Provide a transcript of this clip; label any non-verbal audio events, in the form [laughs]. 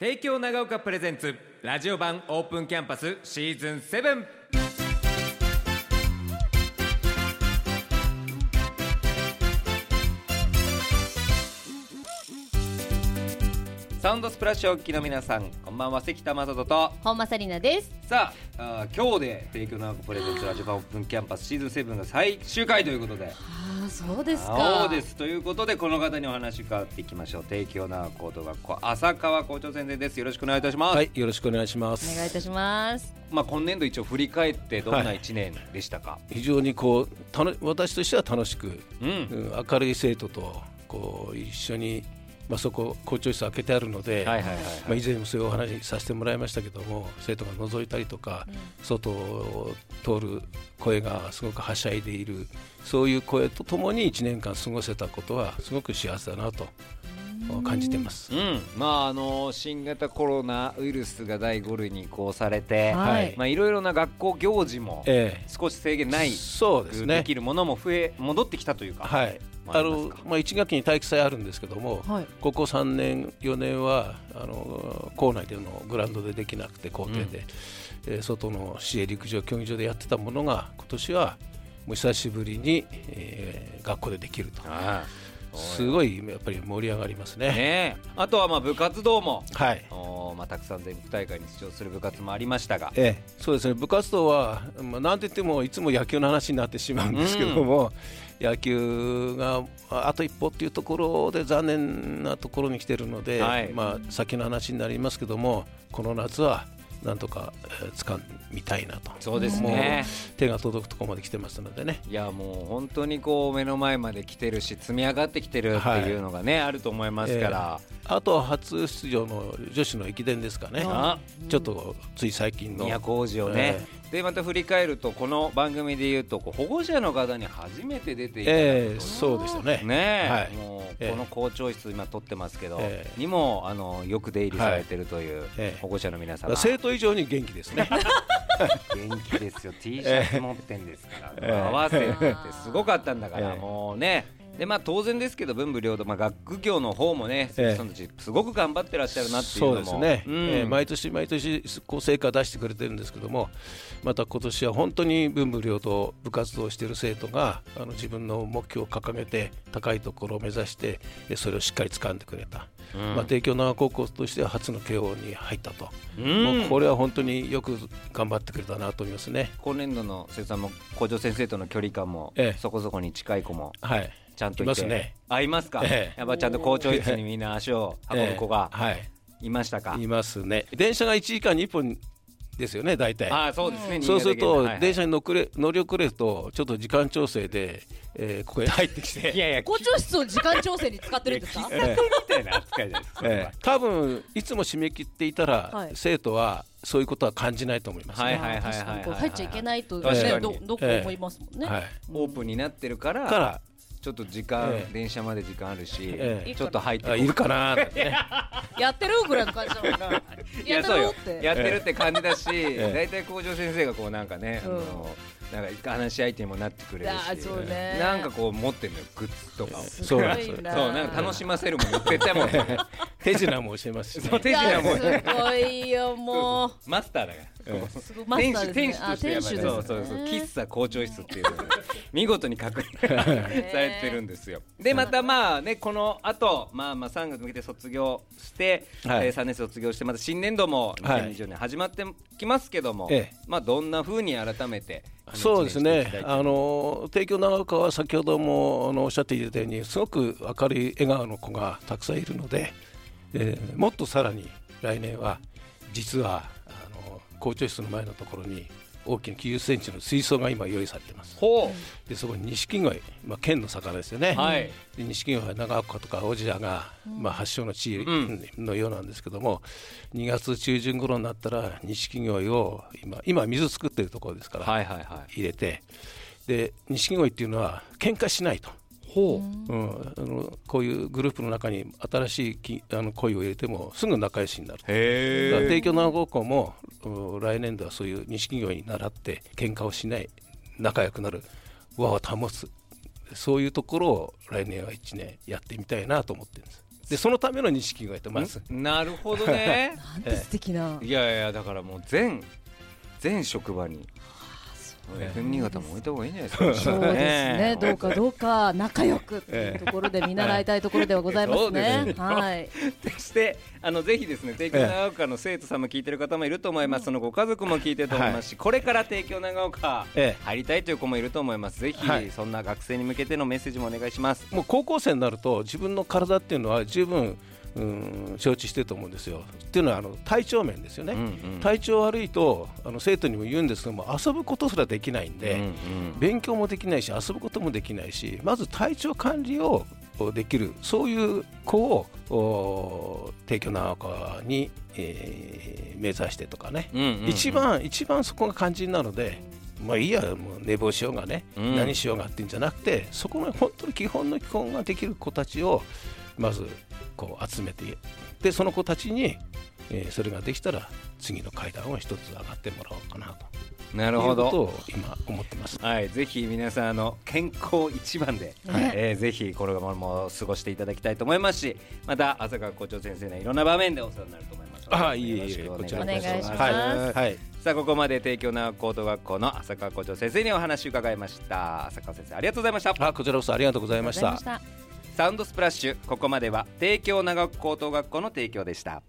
帝京長岡プレゼンツラジオ版オープンキャンパスシーズン7サウンドスプラッシュをお聞きの皆さんこんばんは。関田正人と。本間紗理奈です。さああー今日で帝京長岡プレゼンツラジオ版オープンキャンパスシーズン7が最終回ということでそうですか。そうです。ということでこの方にお話伺っていきましょう。帝京長岡高等学校浅川校長先生です。よろしくお願いいたします、はい、よろしくお願いしまおす。願いいたします。まあ今年度一応振り返ってどんな一年でしたか、非常にこうたの私としては楽しく、うん。うん明るい生徒とこう一緒にまあそこ校長室開けてあるので、以前もそういうお話させてもらいましたけども、生徒が覗いたりとか、外を通る声がすごくはしゃいでいる、そういう声とともに1年間過ごせたことはすごく幸せだなと感じてます。うん、まああの新型コロナウイルスが第5類に移行されて、はい。まあいろいろな学校行事もええ。少し制限ないそうですね。できるものも増え戻ってきたというか、はい、まああのまあ、1学期に体育祭あるんですけども、はい。ここ3年、4年はあの校内でのグラウンドでできなくて校庭で、えー外の市営陸上競技場でやってたものが今年はもう久しぶりに、えー学校でできると。あすごいやっぱり盛り上がりますあね。ねえ。あとはまあ部活動も、はい。おーまあ、たくさん全国大会に出場する部活もありましたが、ええ、そうですね。部活動は、まあ、なんて言ってもいつも野球の話になってしまうんですけども、野球がああと一歩っていうところで残念なところに来てるので、はい。まあ、先の話になりますけどもこの夏はなんとか、えー掴みたいなと。そうですね。手が届くところまで来てますのでね。いやもう本当にこう目の前まで来てるし積み上がってきてるっていうのがね、あると思いますから、あとは初出場の女子の駅伝ですかね。あ。ちょっとつい最近の。都大路をね、でまた振り返るとこの番組で言うとこう保護者の方に初めて出ていただくええそうですよね。ねえ、はい。もうええ。この校長室今撮ってますけど、ええ。にもあのよく出入りされてるというええ。保護者の皆様、生徒以上に元気ですね。[laughs] 元気ですよ。T シャツ持ってんですから、ええ。合わせてすごかったんだから、ええ。もうねでまあ当然ですけど文武両道、まあ、学業の方もねええ。さんたちすごく頑張ってらっしゃるなっていうそうのもですね、うん。えー毎年毎年こう成果出してくれてるんですけどもまた今年は本当に文武両道部活動をしている生徒があの自分の目標を掲げて高いところを目指してえそれをしっかり掴んでくれた、まあ、帝京長高校としては初の慶応に入ったと、うん。これは本当によく頑張ってくれたなと思いますね。今年度の生徒さんも校長先生との距離感もええ。そこそこに近い子も。はいちゃんといて。いますね。あいますか、ええ。やっぱちゃんと校長室にみんな足を運ぶ子がえーはい。いましたか、いますね。電車が1時間に1本ですよね大体。ああそうですね、そうすると電車車に乗くれ乗り遅れるとちょっと時間調整で、えーここへ入ってきて。[laughs] いやいや校長室を時間調整に使ってるんですか？喫茶店みたいな扱いじゃないですか、ええ。多分いつも締め切っていたら、はい。生徒はそういうことは感じないと思います、はいねはいはいはい。入っちゃいけないとねどどこ思いますもんね、はい。オープンになってるからからちょっと時間、ええ。電車まで時間あるし、ええ。ちょっと入っているかなーなんてね。[laughs] やってるぐらいの感じだもんな。いやってるって。やってるって感じだし、[laughs] え大体校長先生がこうなんかね、うん。あのなんか話し相手にもなってくれるし、そうね。なんかこう持ってんのよグッズとかを、すそうなんですごいなそうなんか楽しませるもの絶対も。う手品も教えますし、ねそう手いや品もすごいよもう。マスターだから。えすごいマス天使ターですね。天使としてやっぱり。あそうそうそう。喫茶校長室っていうのが [laughs] 見事に確認されてるんですよ。でまたまあねこの後まあまあ3月向けて卒業して、はい。えー3年生卒業してまた新年度もはい。2020年始まってきますけども、ええ。まあどんな風に改めてそうですね。あの帝京長岡は先ほどもあのおっしゃっていただいたように、すごく明るい笑顔の子がたくさんいるので、えーもっとさらに来年は、実はあの校長室の前のところに、大きな90センチの水槽が今、用意されています。ほでそこに錦鯉、まあ、県の魚ですよね、はいで錦鯉は長岡とか小千谷が、まあ、発祥の地んのようなんですけども、2月中旬頃になったら錦鯉を今今水作ってるところですから、うはいはいはい。入れてで錦鯉っていうのは喧嘩しないと。ほう。ん、あのこういうグループの中に新しいきあの恋を入れてもすぐ仲良しになる。帝京長高校もうん来年度はそういう錦鯉に倣って喧嘩をしない仲良くなる和を保つそういうところを来年は1年やってみたいなと思ってるんです。でそのための錦鯉とます。なるほどね。[laughs] なんて素敵な。いやいやだからもう全全職場にえ F 新潟も置いた方がいいんじゃないですかそうですね。どうかかどうか仲良くっていうところで見習いたいところではございますね。はい。そしてあのぜひですね帝京長岡の生徒さんも聞いてる方もいると思います、そのご家族も聞いてると思いますし、これから帝京長岡ええ。入りたいという子もいると思います。ぜひ、はい。そんな学生に向けてのメッセージもお願いします。もう高校生になると自分の体っていうのは十分うん承知してると思うんですよ。っていうのはあの体調面ですよね。うんうん体調悪いとあの生徒にも言うんですけども遊ぶことすらできないんで、うんうん勉強もできないし遊ぶこともできないしまず体調管理をおできるそういう子をお帝京長岡に、えー目指してとかね、うんうんうん一番一番そこが肝心なので。まあいいやもう寝坊しようがね、うん何しようがっていうんじゃなくてそこの本当に基本の基本ができる子たちをまずこう集めてでその子たちに、えーそれができたら次の階段を一つ上がってもらおうかなと。なるほど。今思ってます。はい、ぜひ皆さんあの健康一番で、ねえーぜひこれからも過ごしていただきたいと思いますしまた浅川校長先生のいろんな場面でお世話になると思いますあいえいえこちらお願いします。はい、はい。さあここまで帝京長高等学校の浅川校長先生にお話を伺いました。浅川先生ありがとうございました。あこちらこそありがとうございましたサウンドスプラッシュ。ここまでは帝京長高等学校の提供でした。